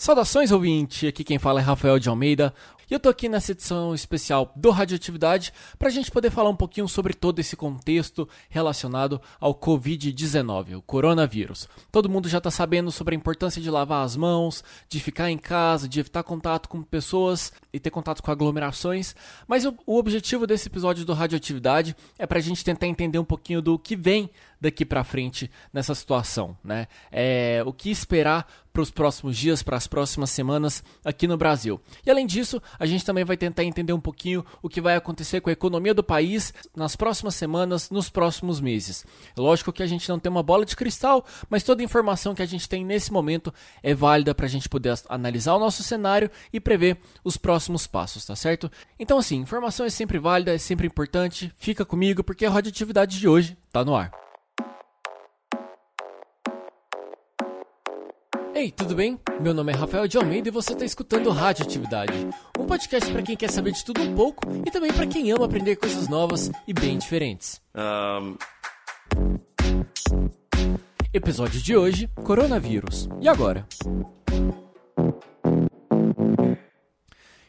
Saudações ouvinte, aqui quem fala é Rafael de Almeida. E eu tô aqui nessa edição especial do Radioatividade para a gente poder falar um pouquinho sobre todo esse contexto relacionado ao Covid-19, o coronavírus. Todo mundo já está sabendo sobre a importância de lavar as mãos, de ficar em casa, de evitar contato com pessoas e ter contato com aglomerações. Mas o, o objetivo desse episódio do Radioatividade é para a gente tentar entender um pouquinho do que vem daqui para frente nessa situação, né? É, o que esperar para os próximos dias, para as próximas semanas aqui no Brasil. E além disso, a gente também vai tentar entender um pouquinho o que vai acontecer com a economia do país nas próximas semanas, nos próximos meses. É lógico que a gente não tem uma bola de cristal, mas toda a informação que a gente tem nesse momento é válida para a gente poder analisar o nosso cenário e prever os próximos passos, tá certo? Então, assim, informação é sempre válida, é sempre importante. Fica comigo porque a radioatividade de hoje está no ar. Ei, tudo bem? Meu nome é Rafael de Almeida e você está escutando Radioatividade, um podcast para quem quer saber de tudo um pouco e também para quem ama aprender coisas novas e bem diferentes. Um... Episódio de hoje: Coronavírus. E agora?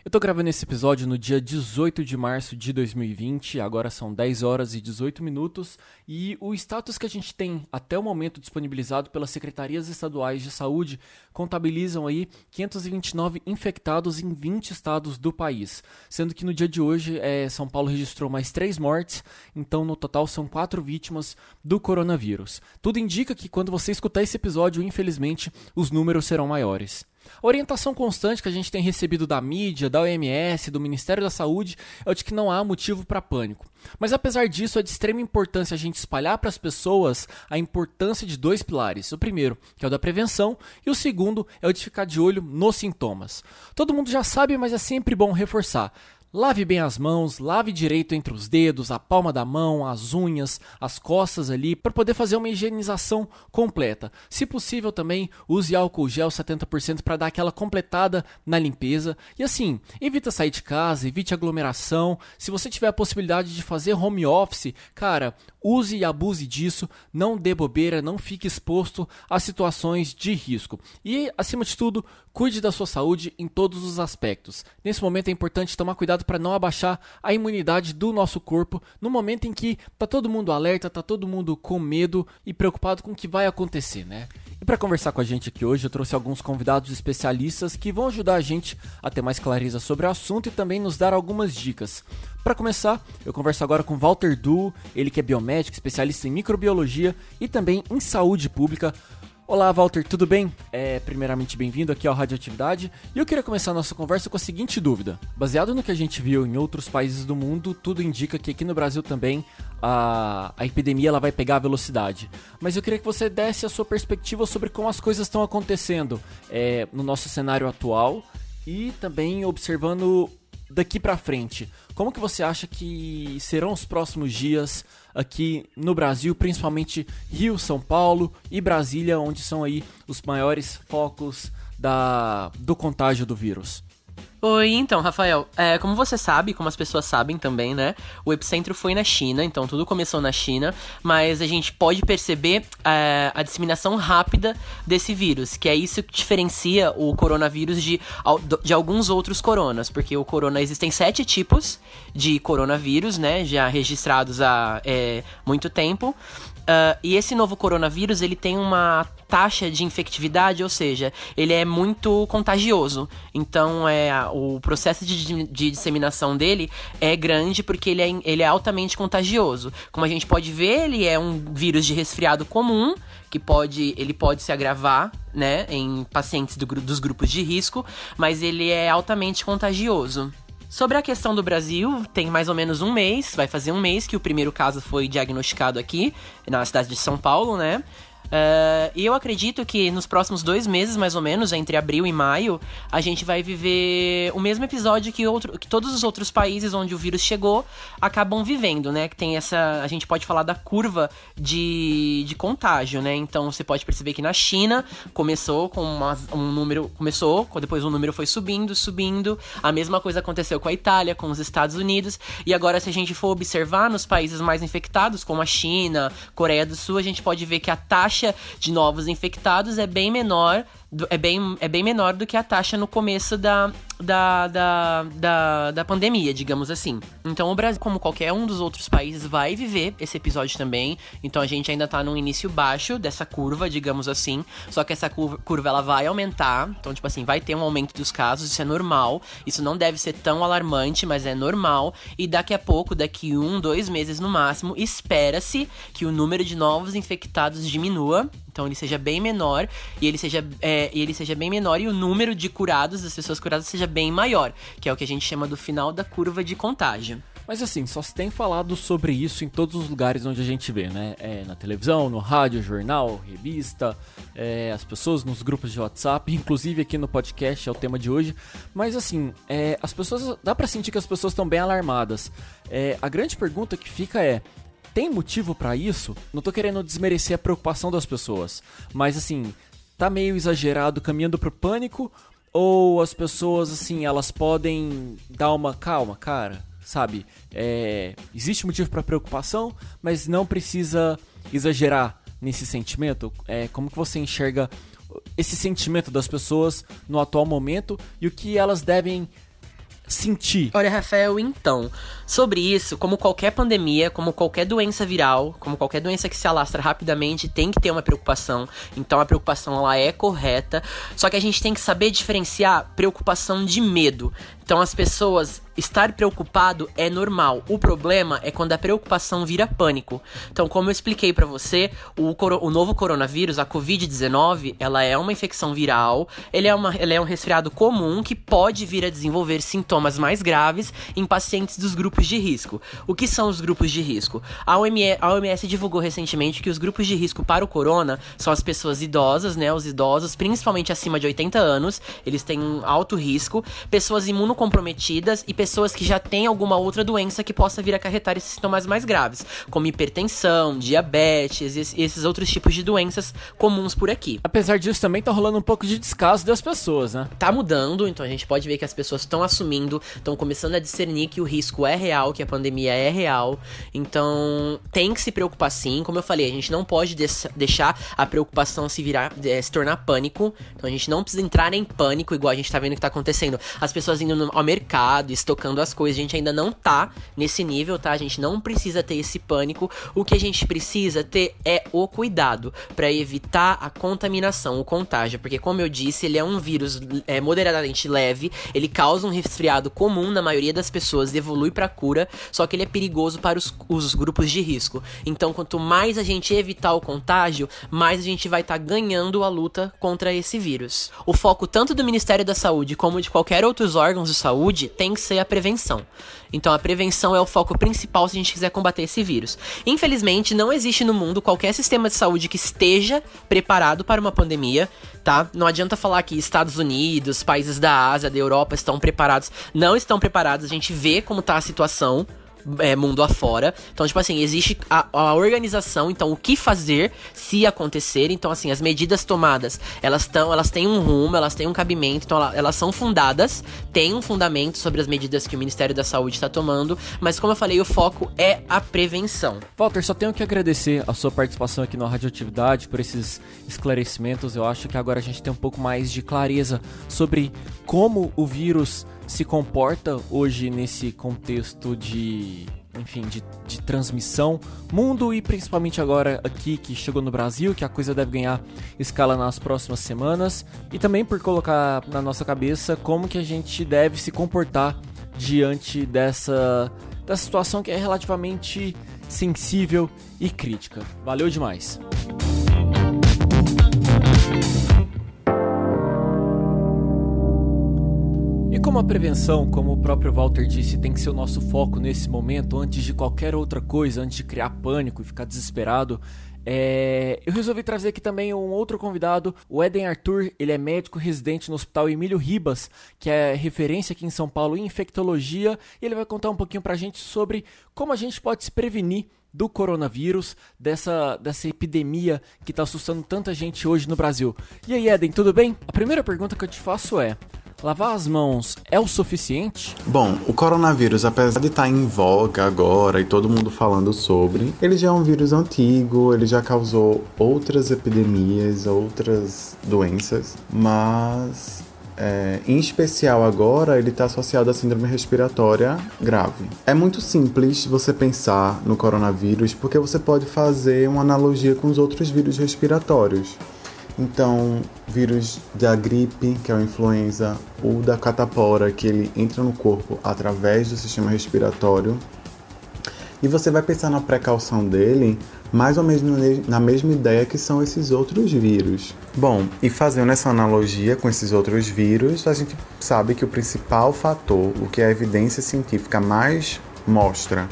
Eu tô gravando esse episódio no dia 18 de março de 2020, agora são 10 horas e 18 minutos, e o status que a gente tem até o momento disponibilizado pelas secretarias estaduais de saúde contabilizam aí 529 infectados em 20 estados do país, sendo que no dia de hoje é, São Paulo registrou mais 3 mortes, então no total são 4 vítimas do coronavírus. Tudo indica que quando você escutar esse episódio, infelizmente, os números serão maiores. A orientação constante que a gente tem recebido da mídia, da OMS, do Ministério da Saúde é de que não há motivo para pânico. Mas apesar disso, é de extrema importância a gente espalhar para as pessoas a importância de dois pilares. O primeiro, que é o da prevenção, e o segundo é o de ficar de olho nos sintomas. Todo mundo já sabe, mas é sempre bom reforçar. Lave bem as mãos, lave direito entre os dedos, a palma da mão, as unhas, as costas ali, para poder fazer uma higienização completa. Se possível também, use álcool gel 70% para dar aquela completada na limpeza. E assim, evita sair de casa, evite aglomeração. Se você tiver a possibilidade de fazer home office, cara, use e abuse disso, não dê bobeira, não fique exposto a situações de risco. E, acima de tudo, cuide da sua saúde em todos os aspectos. Nesse momento é importante tomar cuidado para não abaixar a imunidade do nosso corpo no momento em que tá todo mundo alerta, tá todo mundo com medo e preocupado com o que vai acontecer, né? E para conversar com a gente aqui hoje, eu trouxe alguns convidados especialistas que vão ajudar a gente a ter mais clareza sobre o assunto e também nos dar algumas dicas. Para começar, eu converso agora com Walter Du, ele que é biomédico, especialista em microbiologia e também em saúde pública. Olá, Walter, tudo bem? É, primeiramente, bem-vindo aqui ao Radioatividade. E eu queria começar a nossa conversa com a seguinte dúvida. Baseado no que a gente viu em outros países do mundo, tudo indica que aqui no Brasil também a, a epidemia ela vai pegar a velocidade. Mas eu queria que você desse a sua perspectiva sobre como as coisas estão acontecendo é, no nosso cenário atual e também observando daqui para frente. Como que você acha que serão os próximos dias aqui no Brasil, principalmente Rio, São Paulo e Brasília, onde são aí os maiores focos da, do contágio do vírus? Oi, então, Rafael, é, como você sabe, como as pessoas sabem também, né? O epicentro foi na China, então tudo começou na China, mas a gente pode perceber é, a disseminação rápida desse vírus, que é isso que diferencia o coronavírus de, de alguns outros coronas, porque o corona existem sete tipos de coronavírus, né? Já registrados há é, muito tempo. Uh, e esse novo coronavírus, ele tem uma taxa de infectividade, ou seja, ele é muito contagioso. Então, é, o processo de, de disseminação dele é grande porque ele é, ele é altamente contagioso. Como a gente pode ver, ele é um vírus de resfriado comum, que pode, ele pode se agravar, né, em pacientes do, dos grupos de risco, mas ele é altamente contagioso. Sobre a questão do Brasil, tem mais ou menos um mês, vai fazer um mês que o primeiro caso foi diagnosticado aqui, na cidade de São Paulo, né? Uh, e eu acredito que nos próximos dois meses, mais ou menos, entre abril e maio, a gente vai viver o mesmo episódio que, outro, que todos os outros países onde o vírus chegou acabam vivendo, né? Que tem essa. A gente pode falar da curva de, de contágio, né? Então você pode perceber que na China começou com uma, um número. Começou, depois o número foi subindo, subindo. A mesma coisa aconteceu com a Itália, com os Estados Unidos. E agora, se a gente for observar nos países mais infectados, como a China, Coreia do Sul, a gente pode ver que a taxa taxa de novos infectados é bem menor é bem, é bem menor do que a taxa no começo da, da, da, da, da, pandemia, digamos assim. Então o Brasil, como qualquer um dos outros países, vai viver esse episódio também. Então a gente ainda tá num início baixo dessa curva, digamos assim. Só que essa curva ela vai aumentar. Então, tipo assim, vai ter um aumento dos casos, isso é normal. Isso não deve ser tão alarmante, mas é normal. E daqui a pouco, daqui um, dois meses no máximo, espera-se que o número de novos infectados diminua. Então ele seja bem menor e ele seja, é, ele seja bem menor e o número de curados, das pessoas curadas, seja bem maior, que é o que a gente chama do final da curva de contágio. Mas assim, só se tem falado sobre isso em todos os lugares onde a gente vê, né? É, na televisão, no rádio, jornal, revista, é, as pessoas nos grupos de WhatsApp, inclusive aqui no podcast é o tema de hoje. Mas assim, é, as pessoas. dá pra sentir que as pessoas estão bem alarmadas. É, a grande pergunta que fica é: tem motivo para isso? Não tô querendo desmerecer a preocupação das pessoas, mas assim, tá meio exagerado caminhando pro pânico ou as pessoas assim, elas podem dar uma calma, cara, sabe? É, existe motivo para preocupação, mas não precisa exagerar nesse sentimento. É, como que você enxerga esse sentimento das pessoas no atual momento e o que elas devem sentir? Olha, Rafael, então, sobre isso, como qualquer pandemia, como qualquer doença viral, como qualquer doença que se alastra rapidamente, tem que ter uma preocupação. Então a preocupação ela é correta, só que a gente tem que saber diferenciar preocupação de medo. Então as pessoas estar preocupado é normal. O problema é quando a preocupação vira pânico. Então, como eu expliquei para você, o, o, novo coronavírus, a COVID-19, ela é uma infecção viral, ele é, uma, ele é um resfriado comum que pode vir a desenvolver sintomas mais graves em pacientes dos grupos de risco. O que são os grupos de risco? A OMS, a OMS divulgou recentemente que os grupos de risco para o corona são as pessoas idosas, né? Os idosos, principalmente acima de 80 anos, eles têm um alto risco, pessoas imunocompetentes comprometidas e pessoas que já têm alguma outra doença que possa vir a acarretar esses sintomas mais graves, como hipertensão, diabetes e esses outros tipos de doenças comuns por aqui. Apesar disso, também tá rolando um pouco de descaso das pessoas, né? Tá mudando, então a gente pode ver que as pessoas estão assumindo, estão começando a discernir que o risco é real, que a pandemia é real. Então, tem que se preocupar sim. Como eu falei, a gente não pode deixar a preocupação se virar, é, se tornar pânico. Então a gente não precisa entrar em pânico, igual a gente tá vendo que tá acontecendo. As pessoas indo ao mercado, estocando as coisas. A gente ainda não tá nesse nível, tá? A gente não precisa ter esse pânico. O que a gente precisa ter é o cuidado para evitar a contaminação, o contágio, porque como eu disse, ele é um vírus é, moderadamente leve, ele causa um resfriado comum na maioria das pessoas, evolui para cura, só que ele é perigoso para os, os grupos de risco. Então, quanto mais a gente evitar o contágio, mais a gente vai estar tá ganhando a luta contra esse vírus. O foco tanto do Ministério da Saúde como de qualquer outros órgãos saúde tem que ser a prevenção. Então a prevenção é o foco principal se a gente quiser combater esse vírus. Infelizmente, não existe no mundo qualquer sistema de saúde que esteja preparado para uma pandemia, tá? Não adianta falar que Estados Unidos, países da Ásia, da Europa estão preparados. Não estão preparados, a gente vê como está a situação é, mundo afora. Então, tipo assim, existe a, a, organização, então o que fazer se acontecer. Então, assim, as medidas tomadas, elas estão, elas têm um rumo, elas têm um cabimento, então elas, elas são fundadas, tem um fundamento sobre as medidas que o Ministério da Saúde está tomando, mas como eu falei, o foco é a prevenção. Walter, só tenho que agradecer a sua participação aqui no Radioatividade por esses esclarecimentos. Eu acho que agora a gente tem um pouco mais de clareza sobre como o vírus se comporta hoje nesse contexto de enfim, de, de, transmissão mundo e principalmente agora aqui que chegou no Brasil, que a coisa deve ganhar escala nas próximas semanas e também por colocar na nossa cabeça como que a gente deve se comportar diante dessa, dessa situação que é relativamente sensível e crítica. Valeu demais! Como a prevenção, como o próprio Walter disse, tem que ser o nosso foco nesse momento, antes de qualquer outra coisa, antes de criar pânico e ficar desesperado, é... eu resolvi trazer aqui também um outro convidado, o Eden Arthur. Ele é médico residente no Hospital Emílio Ribas, que é referência aqui em São Paulo em infectologia, e ele vai contar um pouquinho pra gente sobre como a gente pode se prevenir do coronavírus, dessa, dessa epidemia que está assustando tanta gente hoje no Brasil. E aí, Eden, tudo bem? A primeira pergunta que eu te faço é: lavar as mãos é o suficiente? Bom, o coronavírus, apesar de estar em voga agora e todo mundo falando sobre, ele já é um vírus antigo, ele já causou outras epidemias, outras doenças, mas é, em especial agora, ele está associado à síndrome respiratória grave. É muito simples você pensar no coronavírus porque você pode fazer uma analogia com os outros vírus respiratórios. Então, vírus da gripe, que é a influenza, ou da catapora, que ele entra no corpo através do sistema respiratório. E você vai pensar na precaução dele mais ou menos na mesma ideia que são esses outros vírus. Bom, e fazendo essa analogia com esses outros vírus, a gente sabe que o principal fator, o que a evidência científica mais mostra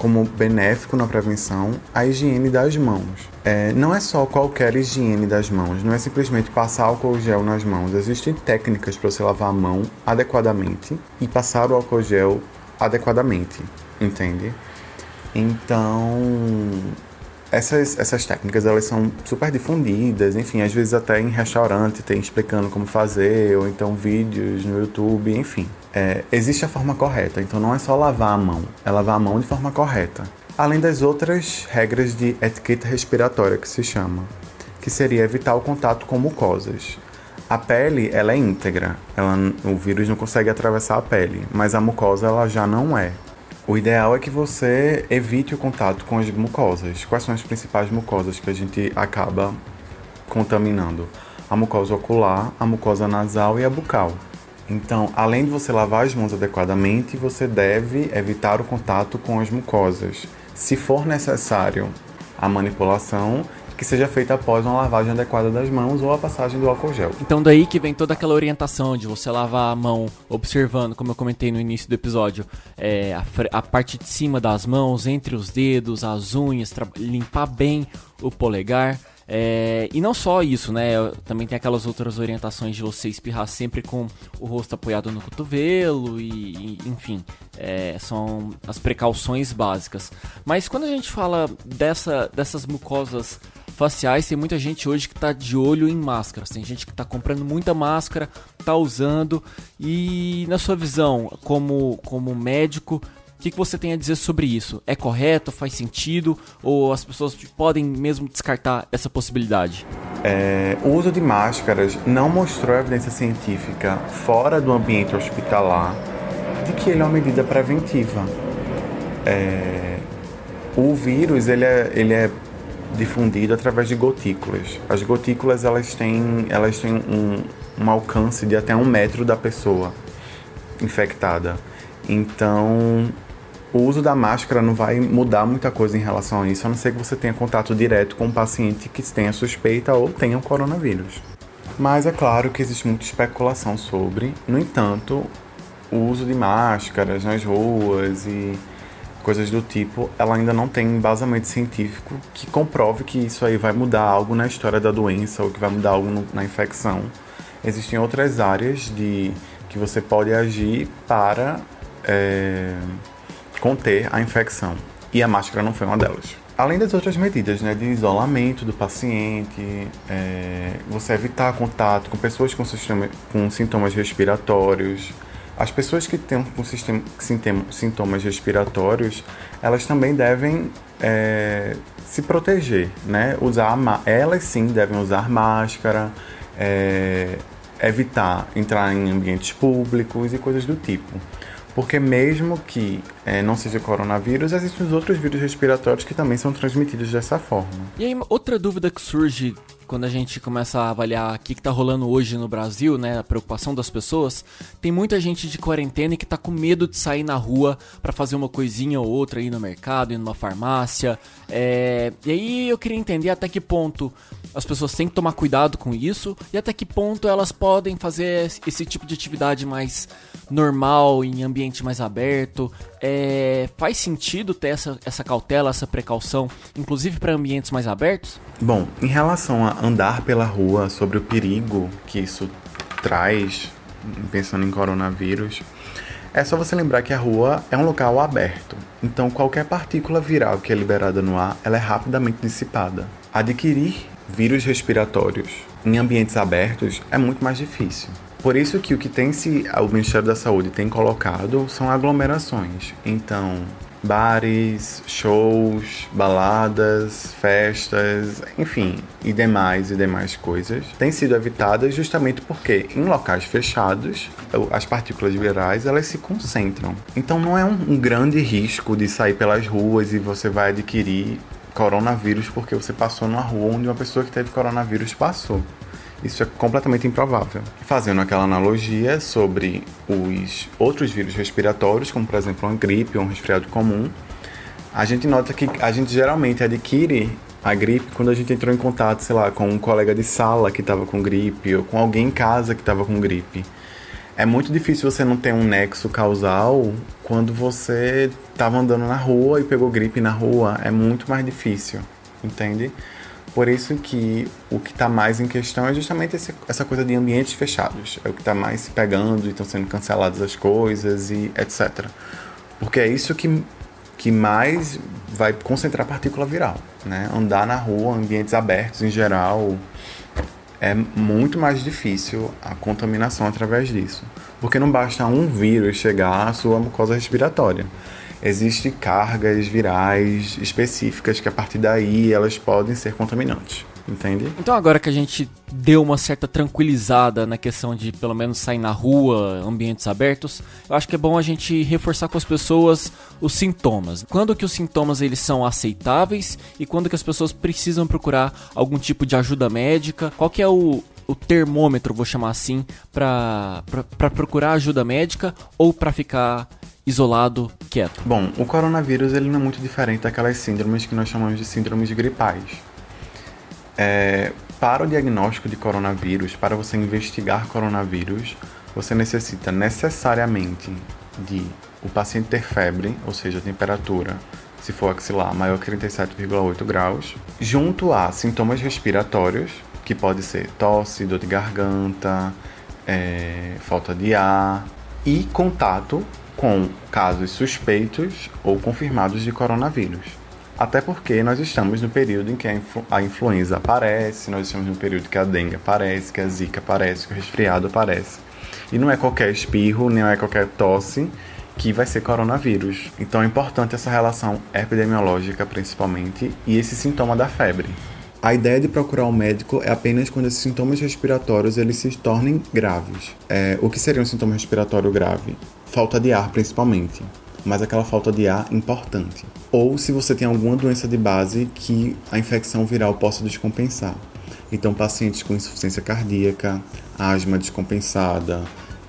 como benéfico na prevenção, a higiene das mãos. É, não é só qualquer higiene das mãos, não é simplesmente passar álcool gel nas mãos. Existem técnicas para você lavar a mão adequadamente e passar o álcool gel adequadamente, entende? Então, essas, essas técnicas elas são super difundidas, enfim, às vezes até em restaurante tem explicando como fazer, ou então vídeos no YouTube, enfim. É, existe a forma correta, então não é só lavar a mão, é lavar a mão de forma correta. Além das outras regras de etiqueta respiratória que se chama, que seria evitar o contato com mucosas. A pele ela é íntegra, ela, o vírus não consegue atravessar a pele, mas a mucosa ela já não é. O ideal é que você evite o contato com as mucosas. Quais são as principais mucosas que a gente acaba contaminando? A mucosa ocular, a mucosa nasal e a bucal. Então, além de você lavar as mãos adequadamente, você deve evitar o contato com as mucosas. Se for necessário a manipulação, que seja feita após uma lavagem adequada das mãos ou a passagem do álcool gel. Então daí que vem toda aquela orientação de você lavar a mão observando, como eu comentei no início do episódio, é, a, a parte de cima das mãos, entre os dedos, as unhas, limpar bem o polegar. É, e não só isso, né? Também tem aquelas outras orientações de você espirrar sempre com o rosto apoiado no cotovelo e, e enfim, é, são as precauções básicas. Mas quando a gente fala dessa, dessas mucosas faciais, tem muita gente hoje que está de olho em máscaras. Tem gente que está comprando muita máscara, está usando. E na sua visão, como, como médico, o que, que você tem a dizer sobre isso? É correto? Faz sentido? Ou as pessoas podem mesmo descartar essa possibilidade? É, o uso de máscaras não mostrou evidência científica fora do ambiente hospitalar de que ele é uma medida preventiva. É, o vírus ele é, ele é difundido através de gotículas. As gotículas elas têm, elas têm um, um alcance de até um metro da pessoa infectada. Então, o uso da máscara não vai mudar muita coisa em relação a isso, a não ser que você tenha contato direto com um paciente que tenha suspeita ou tenha o coronavírus. Mas é claro que existe muita especulação sobre. No entanto, o uso de máscaras nas ruas e coisas do tipo, ela ainda não tem embasamento científico que comprove que isso aí vai mudar algo na história da doença ou que vai mudar algo no, na infecção. Existem outras áreas de que você pode agir para é, conter a infecção e a máscara não foi uma delas. Além das outras medidas né, de isolamento do paciente, é, você evitar contato com pessoas com, sistema, com sintomas respiratórios, as pessoas que têm com sistema, sintomas respiratórios, elas também devem é, se proteger, né? Usar elas sim devem usar máscara, é, evitar entrar em ambientes públicos e coisas do tipo. Porque mesmo que é, não seja coronavírus, existem os outros vírus respiratórios que também são transmitidos dessa forma. E aí, outra dúvida que surge quando a gente começa a avaliar o que está rolando hoje no Brasil, né, a preocupação das pessoas, tem muita gente de quarentena que está com medo de sair na rua para fazer uma coisinha ou outra aí no mercado, ir numa farmácia. É... E aí eu queria entender até que ponto as pessoas têm que tomar cuidado com isso e até que ponto elas podem fazer esse tipo de atividade mais normal, em ambiente mais aberto. É... Faz sentido ter essa, essa cautela, essa precaução, inclusive para ambientes mais abertos? Bom, em relação a andar pela rua, sobre o perigo que isso traz, pensando em coronavírus, é só você lembrar que a rua é um local aberto. Então qualquer partícula viral que é liberada no ar, ela é rapidamente dissipada. Adquirir vírus respiratórios em ambientes abertos é muito mais difícil. Por isso que o que tem se o Ministério da Saúde tem colocado são aglomerações. Então, bares, shows, baladas, festas, enfim, e demais e demais coisas, têm sido evitadas justamente porque em locais fechados as partículas virais elas se concentram. Então não é um, um grande risco de sair pelas ruas e você vai adquirir coronavírus porque você passou numa rua onde uma pessoa que teve coronavírus passou. Isso é completamente improvável. Fazendo aquela analogia sobre os outros vírus respiratórios, como por exemplo uma gripe ou um resfriado comum, a gente nota que a gente geralmente adquire a gripe quando a gente entrou em contato, sei lá, com um colega de sala que estava com gripe ou com alguém em casa que estava com gripe. É muito difícil você não ter um nexo causal quando você estava andando na rua e pegou gripe na rua. É muito mais difícil, entende? Por isso que o que está mais em questão é justamente esse, essa coisa de ambientes fechados. É o que está mais se pegando e estão sendo canceladas as coisas e etc. Porque é isso que, que mais vai concentrar partícula viral. Né? Andar na rua, ambientes abertos em geral, é muito mais difícil a contaminação através disso. Porque não basta um vírus chegar à sua mucosa respiratória existem cargas virais específicas que a partir daí elas podem ser contaminantes. Entende? Então agora que a gente deu uma certa tranquilizada na questão de pelo menos sair na rua, ambientes abertos, eu acho que é bom a gente reforçar com as pessoas os sintomas. Quando que os sintomas eles são aceitáveis e quando que as pessoas precisam procurar algum tipo de ajuda médica? Qual que é o, o termômetro, vou chamar assim, para procurar ajuda médica ou para ficar isolado, quieto? Bom, o coronavírus ele não é muito diferente daquelas síndromes que nós chamamos de síndromes gripais. É, para o diagnóstico de coronavírus, para você investigar coronavírus, você necessita necessariamente de o paciente ter febre, ou seja, temperatura, se for axilar, maior que 37,8 graus, junto a sintomas respiratórios, que pode ser tosse, dor de garganta, é, falta de ar, e contato com casos suspeitos ou confirmados de coronavírus. Até porque nós estamos no período em que a, influ a influenza aparece, nós estamos no período que a dengue aparece, que a zika aparece, que o resfriado aparece. E não é qualquer espirro, nem é qualquer tosse que vai ser coronavírus. Então é importante essa relação epidemiológica, principalmente, e esse sintoma da febre. A ideia de procurar um médico é apenas quando esses sintomas respiratórios eles se tornem graves. É, o que seria um sintoma respiratório grave? Falta de ar principalmente, mas aquela falta de ar importante. Ou se você tem alguma doença de base que a infecção viral possa descompensar. Então, pacientes com insuficiência cardíaca, asma descompensada,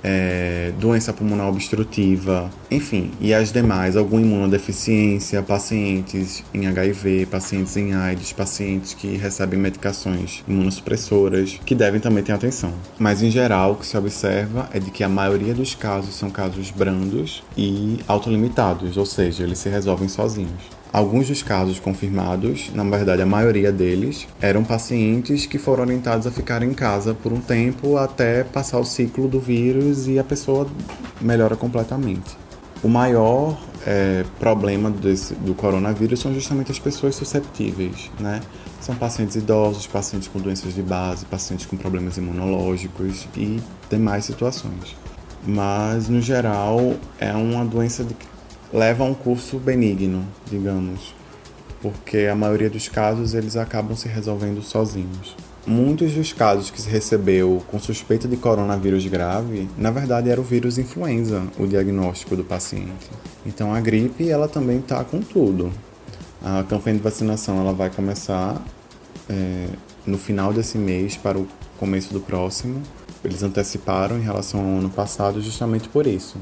é, doença pulmonar obstrutiva, enfim, e as demais, alguma imunodeficiência, pacientes em HIV, pacientes em AIDS, pacientes que recebem medicações imunossupressoras, que devem também ter atenção. Mas em geral, o que se observa é de que a maioria dos casos são casos brandos e autolimitados, ou seja, eles se resolvem sozinhos. Alguns dos casos confirmados, na verdade a maioria deles, eram pacientes que foram orientados a ficar em casa por um tempo até passar o ciclo do vírus e a pessoa melhora completamente. O maior é, problema desse, do coronavírus são justamente as pessoas susceptíveis, né? São pacientes idosos, pacientes com doenças de base, pacientes com problemas imunológicos e demais situações. Mas, no geral, é uma doença de, leva a um curso benigno, digamos, porque a maioria dos casos eles acabam se resolvendo sozinhos. Muitos dos casos que se recebeu com suspeita de coronavírus grave, na verdade era o vírus influenza, o diagnóstico do paciente. Então a gripe ela também está com tudo. A campanha de vacinação ela vai começar é, no final desse mês para o começo do próximo. Eles anteciparam em relação ao ano passado justamente por isso.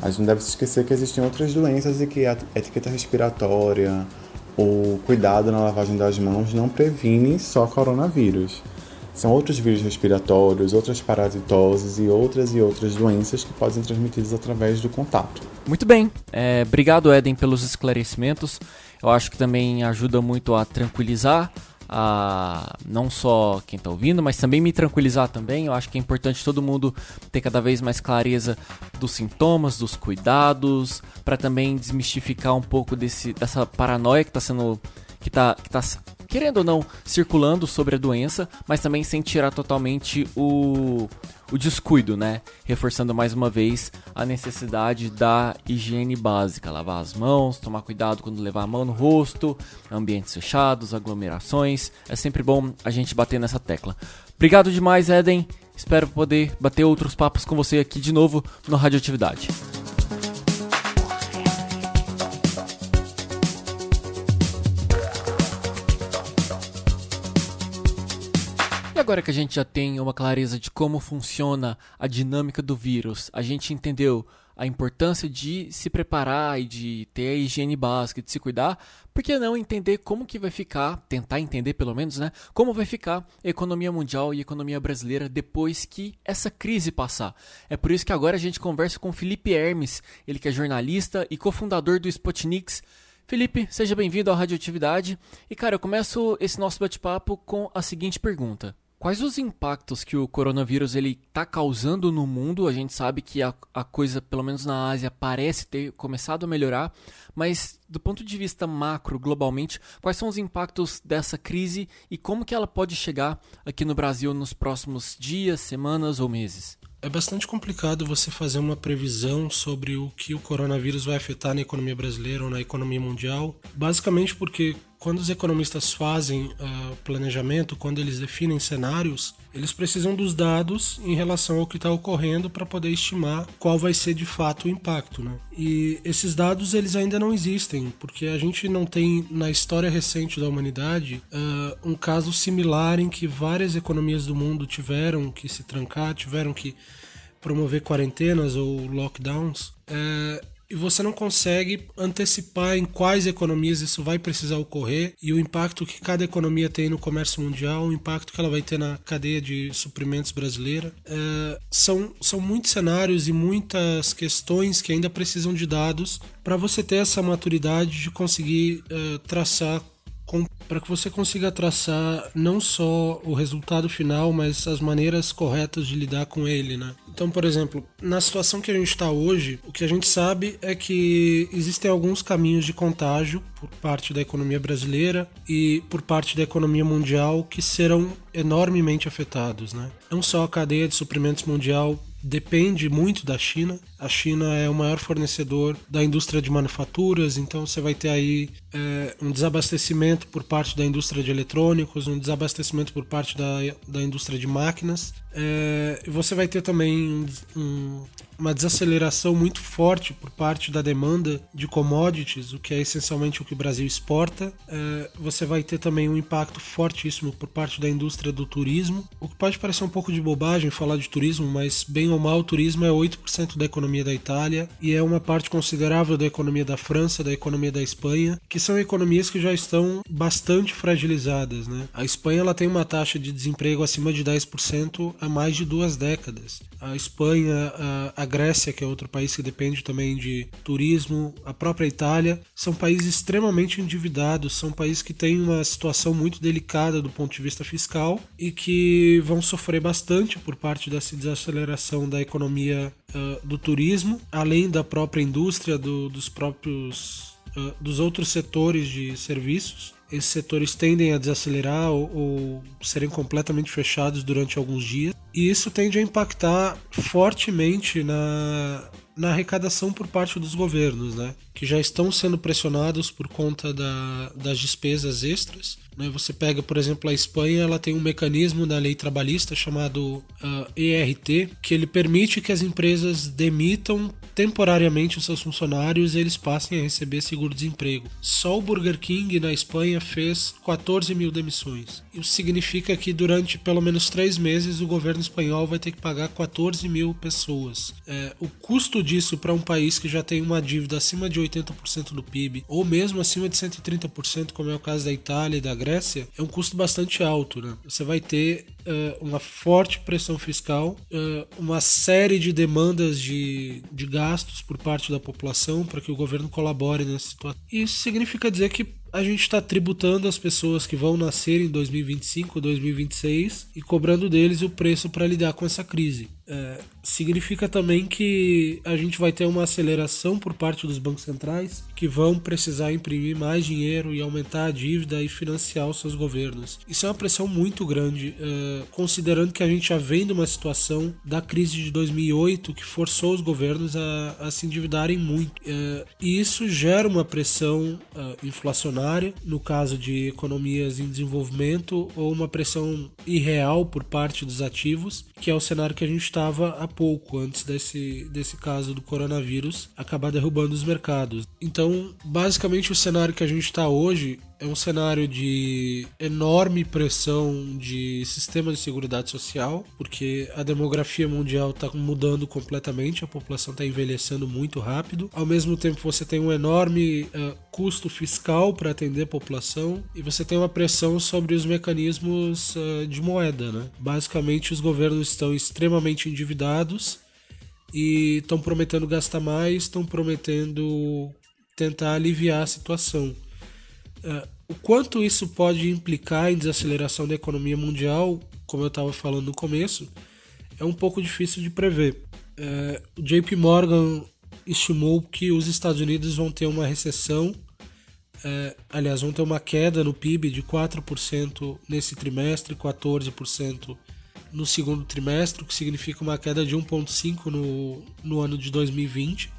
A gente não deve se esquecer que existem outras doenças e que a etiqueta respiratória, o cuidado na lavagem das mãos não previne só coronavírus. São outros vírus respiratórios, outras parasitoses e outras e outras doenças que podem ser transmitidas através do contato. Muito bem. É, obrigado, Eden, pelos esclarecimentos. Eu acho que também ajuda muito a tranquilizar a não só quem está ouvindo, mas também me tranquilizar também. Eu acho que é importante todo mundo ter cada vez mais clareza dos sintomas, dos cuidados, para também desmistificar um pouco desse, dessa paranoia que está sendo que está que tá querendo ou não circulando sobre a doença, mas também sem tirar totalmente o o descuido, né? Reforçando mais uma vez a necessidade da higiene básica, lavar as mãos, tomar cuidado quando levar a mão no rosto, ambientes fechados, aglomerações. É sempre bom a gente bater nessa tecla. Obrigado demais, Eden. Espero poder bater outros papos com você aqui de novo no Radioatividade. Agora que a gente já tem uma clareza de como funciona a dinâmica do vírus, a gente entendeu a importância de se preparar e de ter a higiene básica, de se cuidar, por que não entender como que vai ficar, tentar entender pelo menos, né, como vai ficar a economia mundial e a economia brasileira depois que essa crise passar. É por isso que agora a gente conversa com Felipe Hermes, ele que é jornalista e cofundador do Spotniks. Felipe, seja bem-vindo à Radioatividade. E cara, eu começo esse nosso bate-papo com a seguinte pergunta: Quais os impactos que o coronavírus ele está causando no mundo? A gente sabe que a, a, coisa, pelo menos na Ásia, parece ter começado a melhorar, mas do ponto de vista macro, globalmente, quais são os impactos dessa crise e como que ela pode chegar aqui no Brasil nos próximos dias, semanas ou meses? É bastante complicado você fazer uma previsão sobre o que o coronavírus vai afetar na economia brasileira ou na economia mundial, basicamente porque quando os economistas fazem uh, planejamento, quando eles definem cenários, eles precisam dos dados em relação ao que está ocorrendo para poder estimar qual vai ser de fato o impacto. Né? E esses dados eles ainda não existem, porque a gente não tem na história recente da humanidade uh, um caso similar em que várias economias do mundo tiveram que se trancar, tiveram que promover quarentenas ou lockdowns. Uh, e você não consegue antecipar em quais economias isso vai precisar ocorrer e o impacto que cada economia tem no comércio mundial, o impacto que ela vai ter na cadeia de suprimentos brasileira. É, são, são muitos cenários e muitas questões que ainda precisam de dados para você ter essa maturidade de conseguir é, traçar para que você consiga traçar não só o resultado final, mas as maneiras corretas de lidar com ele, né? Então, por exemplo, na situação que a gente está hoje, o que a gente sabe é que existem alguns caminhos de contágio por parte da economia brasileira e por parte da economia mundial que serão enormemente afetados, né? Não só a cadeia de suprimentos mundial depende muito da China. A China é o maior fornecedor da indústria de manufaturas, então você vai ter aí é, um desabastecimento por parte da indústria de eletrônicos, um desabastecimento por parte da, da indústria de máquinas. É, e você vai ter também um, uma desaceleração muito forte por parte da demanda de commodities, o que é essencialmente o que o Brasil exporta. É, você vai ter também um impacto fortíssimo por parte da indústria do turismo, o que pode parecer um pouco de bobagem falar de turismo, mas bem ou mal o turismo é 8% da economia da Itália e é uma parte considerável da economia da França, da economia da Espanha, que são economias que já estão bastante fragilizadas. Né? A Espanha ela tem uma taxa de desemprego acima de 10% há mais de duas décadas. A Espanha, a, a Grécia, que é outro país que depende também de turismo, a própria Itália, são países extremamente endividados, são países que têm uma situação muito delicada do ponto de vista fiscal e que vão sofrer bastante por parte dessa desaceleração da economia uh, do turismo, além da própria indústria, do, dos próprios uh, dos outros setores de serviços esses setores tendem a desacelerar ou, ou, serem completamente fechados durante alguns dias. E isso tende a impactar fortemente na, na arrecadação por parte dos governos, né? que já estão sendo pressionados por conta da, das despesas extras. Né? Você pega, por exemplo, a Espanha, ela tem um mecanismo na lei trabalhista chamado uh, ah, ERT, que ele permite que as empresas demitam temporariamente os seus funcionários e eles passem a receber seguro-desemprego. Só o Burger King na Espanha fez 14 mil demissões. Isso significa que durante pelo menos três meses o governo espanhol vai ter que pagar 14 mil pessoas. É, o custo disso para um país que já tem uma dívida acima de 80% do PIB, ou mesmo acima de 130%, como é o caso da Itália e da Grécia, é um custo bastante alto. Né? Você vai ter uh, uma forte pressão fiscal, uh, uma série de demandas de, de gastos por parte da população para que o governo colabore nessa situação. Isso significa dizer que a gente está tributando as pessoas que vão nascer em 2025, 2026 e cobrando deles o preço para lidar com essa crise. É, significa também que a gente vai ter uma aceleração por parte dos bancos centrais que vão precisar imprimir mais dinheiro e aumentar a dívida e financiar os seus governos. Isso é uma pressão muito grande, é, considerando que a gente já vem de uma situação da crise de 2008 que forçou os governos a, a se endividarem muito. É, e isso gera uma pressão é, inflacionária, no caso de economias em desenvolvimento, ou uma pressão irreal por parte dos ativos, que é o cenário que a gente está estava há pouco, antes desse, desse caso do coronavírus acabar derrubando os mercados. Então, basicamente, o cenário que a gente está hoje é um cenário de enorme pressão de sistema de seguridade social, porque a demografia mundial está mudando completamente, a população está envelhecendo muito rápido. Ao mesmo tempo, você tem um enorme uh, custo fiscal para atender a população e você tem uma pressão sobre os mecanismos uh, de moeda. Né? Basicamente, os governos estão extremamente endividados e estão prometendo gastar mais, estão prometendo tentar aliviar a situação. Uh, o quanto isso pode implicar em desaceleração da economia mundial, como eu estava falando no começo, é um pouco difícil de prever. Uh, o JP Morgan estimou que os Estados Unidos vão ter uma recessão, uh, aliás, vão ter uma queda no PIB de 4% nesse trimestre, 14% no segundo trimestre, o que significa uma queda de 1,5% no, no ano de 2020.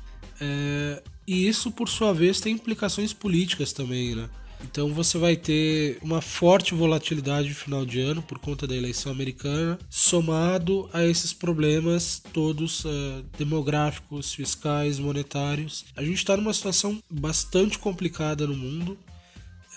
É, e isso, por sua vez, tem implicações políticas também, né? Então você vai ter uma forte volatilidade no final de ano por conta da eleição americana, somado a esses problemas todos uh, demográficos, fiscais, monetários. A gente está numa situação bastante complicada no mundo.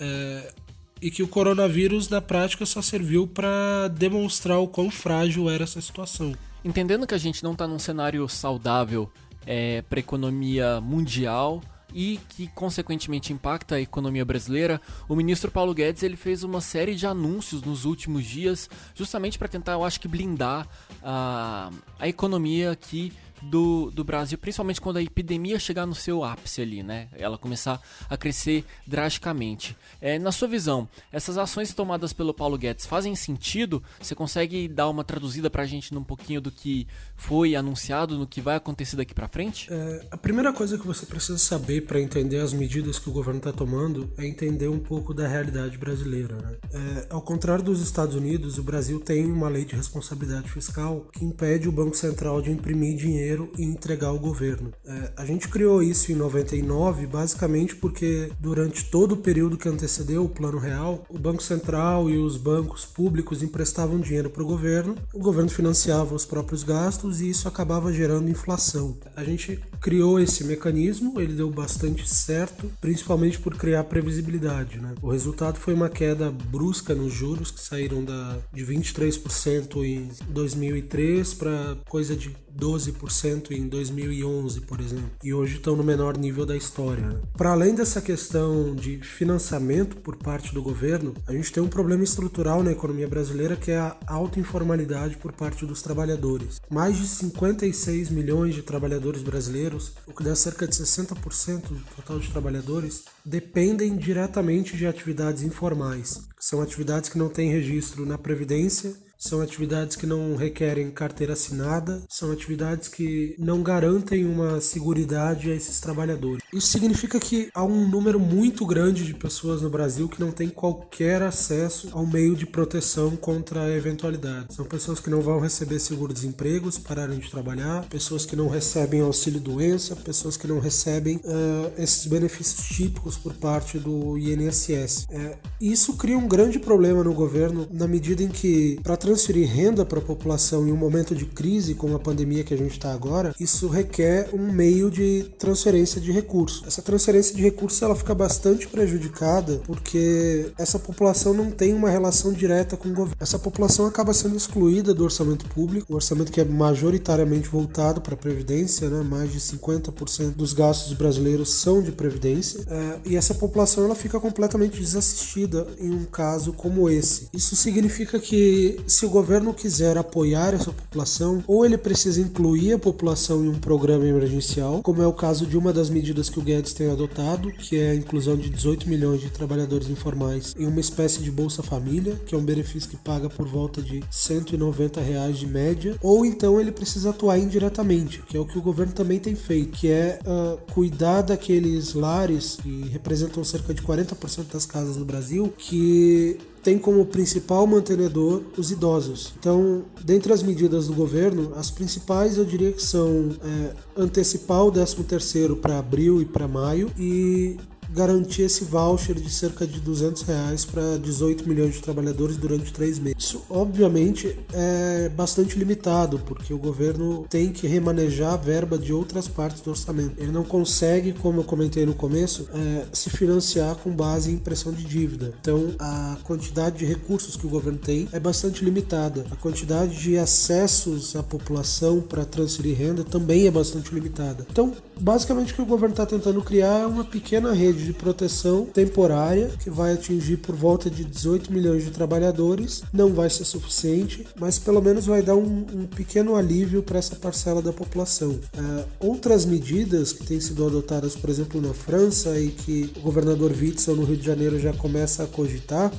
Uh, e que o coronavírus na prática só serviu para demonstrar o quão frágil era essa situação. Entendendo que a gente não está num cenário saudável é, para a economia mundial e que consequentemente impacta a economia brasileira, o ministro Paulo Guedes ele fez uma série de anúncios nos últimos dias, justamente para tentar, eu acho que blindar a, a economia aqui do, do Brasil, principalmente quando a epidemia chegar no seu ápice ali, né? Ela começar a crescer drasticamente. É, na sua visão, essas ações tomadas pelo Paulo Guedes fazem sentido? Você consegue dar uma traduzida pra gente num pouquinho do que foi anunciado, no que vai acontecer daqui para frente? É, a primeira coisa que você precisa saber para entender as medidas que o governo está tomando é entender um pouco da realidade brasileira. Né? É, ao contrário dos Estados Unidos, o Brasil tem uma lei de responsabilidade fiscal que impede o Banco Central de imprimir dinheiro dinheiro e entregar ao governo. É, a gente criou isso em 99 basicamente porque durante todo o período que antecedeu o Plano Real, o Banco Central e os bancos públicos emprestavam dinheiro para o governo, o governo financiava os próprios gastos e isso acabava gerando inflação. A gente criou esse mecanismo, ele deu bastante certo, principalmente por criar previsibilidade. Né? O resultado foi uma queda brusca nos juros que saíram da, de 23% em 2003 para coisa de 12% em 2011, por exemplo, e hoje estão no menor nível da história. Para além dessa questão de financiamento por parte do governo, a gente tem um problema estrutural na economia brasileira que é a alta informalidade por parte dos trabalhadores. Mais de 56 milhões de trabalhadores brasileiros, o que dá cerca de 60% do total de trabalhadores, dependem diretamente de atividades informais, que são atividades que não têm registro na Previdência são atividades que não requerem carteira assinada, são atividades que não garantem uma seguridade a esses trabalhadores. Isso significa que há um número muito grande de pessoas no Brasil que não tem qualquer acesso ao meio de proteção contra a eventualidade. São pessoas que não vão receber seguro-desemprego se pararem de trabalhar, pessoas que não recebem auxílio-doença, pessoas que não recebem uh, esses benefícios típicos por parte do INSS. É, isso cria um grande problema no governo na medida em que, para transferir renda para a população em um momento de crise como a pandemia que a gente está agora, isso requer um meio de transferência de recursos. Essa transferência de recursos ela fica bastante prejudicada porque essa população não tem uma relação direta com o governo. Essa população acaba sendo excluída do orçamento público, o orçamento que é majoritariamente voltado para a previdência, né? mais de 50% dos gastos brasileiros são de previdência, é, e essa população ela fica completamente desassistida em um caso como esse. Isso significa que se se o governo quiser apoiar essa população, ou ele precisa incluir a população em um programa emergencial, como é o caso de uma das medidas que o Guedes tem adotado, que é a inclusão de 18 milhões de trabalhadores informais em uma espécie de Bolsa Família, que é um benefício que paga por volta de 190 reais de média, ou então ele precisa atuar indiretamente, que é o que o governo também tem feito, que é uh, cuidar daqueles lares que representam cerca de 40% das casas no Brasil, que tem como principal mantenedor os idosos. Então, dentre as medidas do governo, as principais eu diria que são é, antecipar o 13 terceiro para abril e para maio e garantir esse voucher de cerca de 200 reais para 18 milhões de trabalhadores durante três meses. Isso, obviamente, é bastante limitado, porque o governo tem que remanejar a verba de outras partes do orçamento. Ele não consegue, como eu comentei no começo, é, se financiar com base em impressão de dívida. Então, a quantidade de recursos que o governo tem é bastante limitada. A quantidade de acessos à população para transferir renda também é bastante limitada. Então, basicamente, o que o governo está tentando criar é uma pequena rede de proteção temporária que vai atingir por volta de 18 milhões de trabalhadores. Não vai ser suficiente, mas pelo menos vai dar um, um pequeno alívio para essa parcela da população. Uh, outras medidas que têm sido adotadas, por exemplo, na França e que o governador Witzel no Rio de Janeiro já começa a cogitar,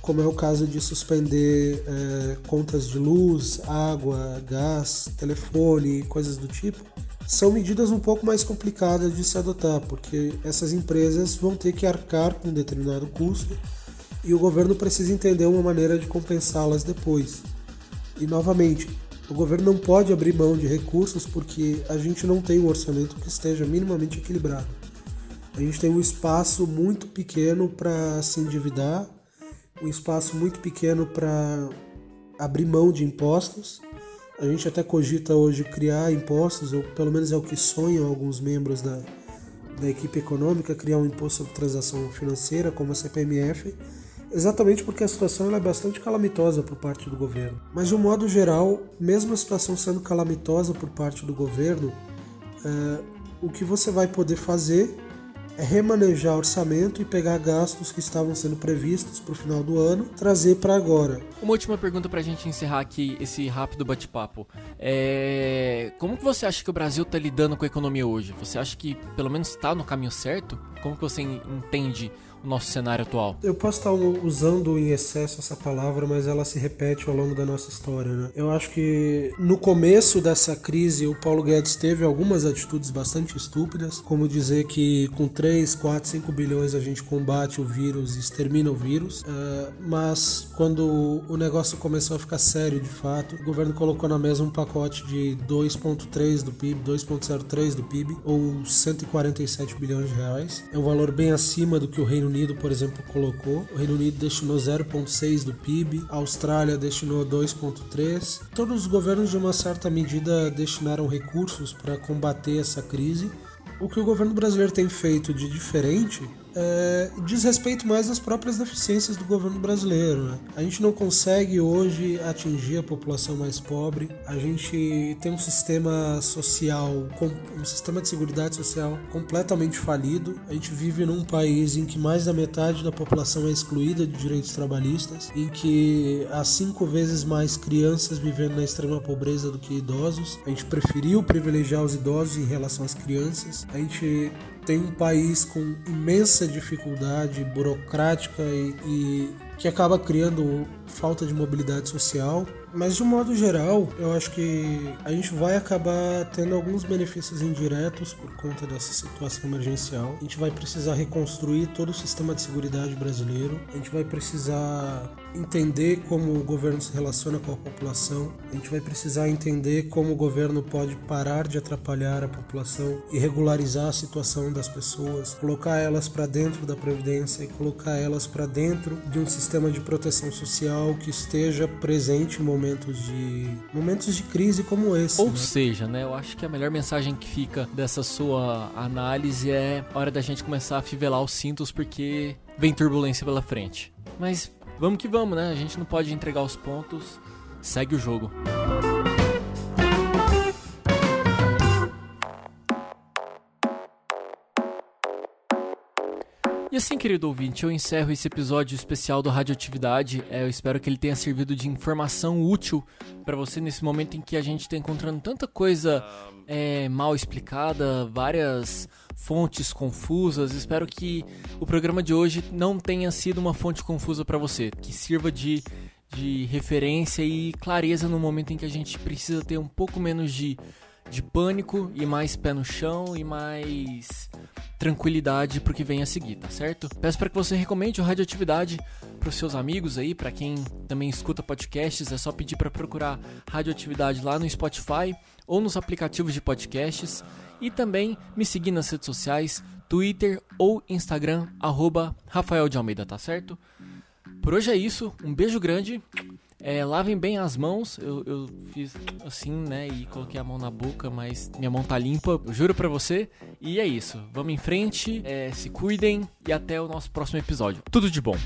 como é o caso de suspender é, contas de luz, água, gás, telefone, coisas do tipo, são medidas um pouco mais complicadas de se adotar, porque essas empresas vão ter que arcar com um determinado custo e o governo precisa entender uma maneira de compensá-las depois. E novamente, o governo não pode abrir mão de recursos porque a gente não tem um orçamento que esteja minimamente equilibrado. A gente tem um espaço muito pequeno para se endividar, um espaço muito pequeno para abrir mão de impostos a gente até cogita hoje criar impostos, ou pelo menos é o que sonham alguns membros da, da equipe econômica, criar um imposto sobre transação financeira, como a CPMF, exatamente porque a situação é bastante calamitosa por parte do governo. Mas de um modo geral, mesmo a situação sendo calamitosa por parte do governo, é, o que você vai poder fazer é remanejar orçamento e pegar gastos que estavam sendo previstos para o final do ano, trazer para agora. Uma última pergunta para a gente encerrar aqui esse rápido bate-papo. É... Como que você acha que o Brasil está lidando com a economia hoje? Você acha que pelo menos está no caminho certo? Como que você entende nosso cenário atual? Eu posso estar usando em excesso essa palavra, mas ela se repete ao longo da nossa história. Né? Eu acho que no começo dessa crise, o Paulo Guedes teve algumas atitudes bastante estúpidas, como dizer que com 3, 4, 5 bilhões a gente combate o vírus e extermina o vírus. Uh, mas quando o negócio começou a ficar sério de fato, o governo colocou na mesa um pacote de 2,3 do PIB, 2,03 do PIB, ou 147 bilhões de reais. É um valor bem acima do que o Reino Unido, por exemplo, colocou. O Reino Unido destinou 0,6 do PIB, a Austrália destinou 2,3. Todos os governos, de uma certa medida, destinaram recursos para combater essa crise. O que o governo brasileiro tem feito de diferente é, diz respeito mais às próprias deficiências do governo brasileiro. Né? A gente não consegue hoje atingir a população mais pobre, a gente tem um sistema social, um sistema de segurança social completamente falido. A gente vive num país em que mais da metade da população é excluída de direitos trabalhistas, em que há cinco vezes mais crianças vivendo na extrema pobreza do que idosos. A gente preferiu privilegiar os idosos em relação às crianças. A gente tem um país com imensa dificuldade burocrática e, e que acaba criando falta de mobilidade social. Mas de modo geral, eu acho que a gente vai acabar tendo alguns benefícios indiretos por conta dessa situação emergencial. A gente vai precisar reconstruir todo o sistema de segurança brasileiro. A gente vai precisar entender como o governo se relaciona com a população. A gente vai precisar entender como o governo pode parar de atrapalhar a população e regularizar a situação das pessoas, colocar elas para dentro da previdência e colocar elas para dentro de um sistema de proteção social que esteja presente em momentos de momentos de crise como esse. Ou né? seja, né, eu acho que a melhor mensagem que fica dessa sua análise é hora da gente começar a fivelar os cintos porque vem turbulência pela frente. Mas Vamos que vamos, né? A gente não pode entregar os pontos. Segue o jogo. E assim, querido ouvinte, eu encerro esse episódio especial do Radioatividade. É, eu espero que ele tenha servido de informação útil para você nesse momento em que a gente está encontrando tanta coisa é, mal explicada, várias fontes confusas. Espero que o programa de hoje não tenha sido uma fonte confusa para você, que sirva de, de referência e clareza no momento em que a gente precisa ter um pouco menos de, de pânico e mais pé no chão e mais tranquilidade pro que vem a seguir, tá certo? Peço para que você recomende o Radioatividade para seus amigos aí, para quem também escuta podcasts, é só pedir para procurar Radioatividade lá no Spotify ou nos aplicativos de podcasts e também me seguir nas redes sociais, Twitter ou Instagram, arroba Rafael de Almeida, tá certo? Por hoje é isso, um beijo grande é, lavem bem as mãos. Eu, eu, fiz assim, né? E coloquei a mão na boca, mas minha mão tá limpa. Eu juro pra você. E é isso. Vamos em frente. É, se cuidem. E até o nosso próximo episódio. Tudo de bom.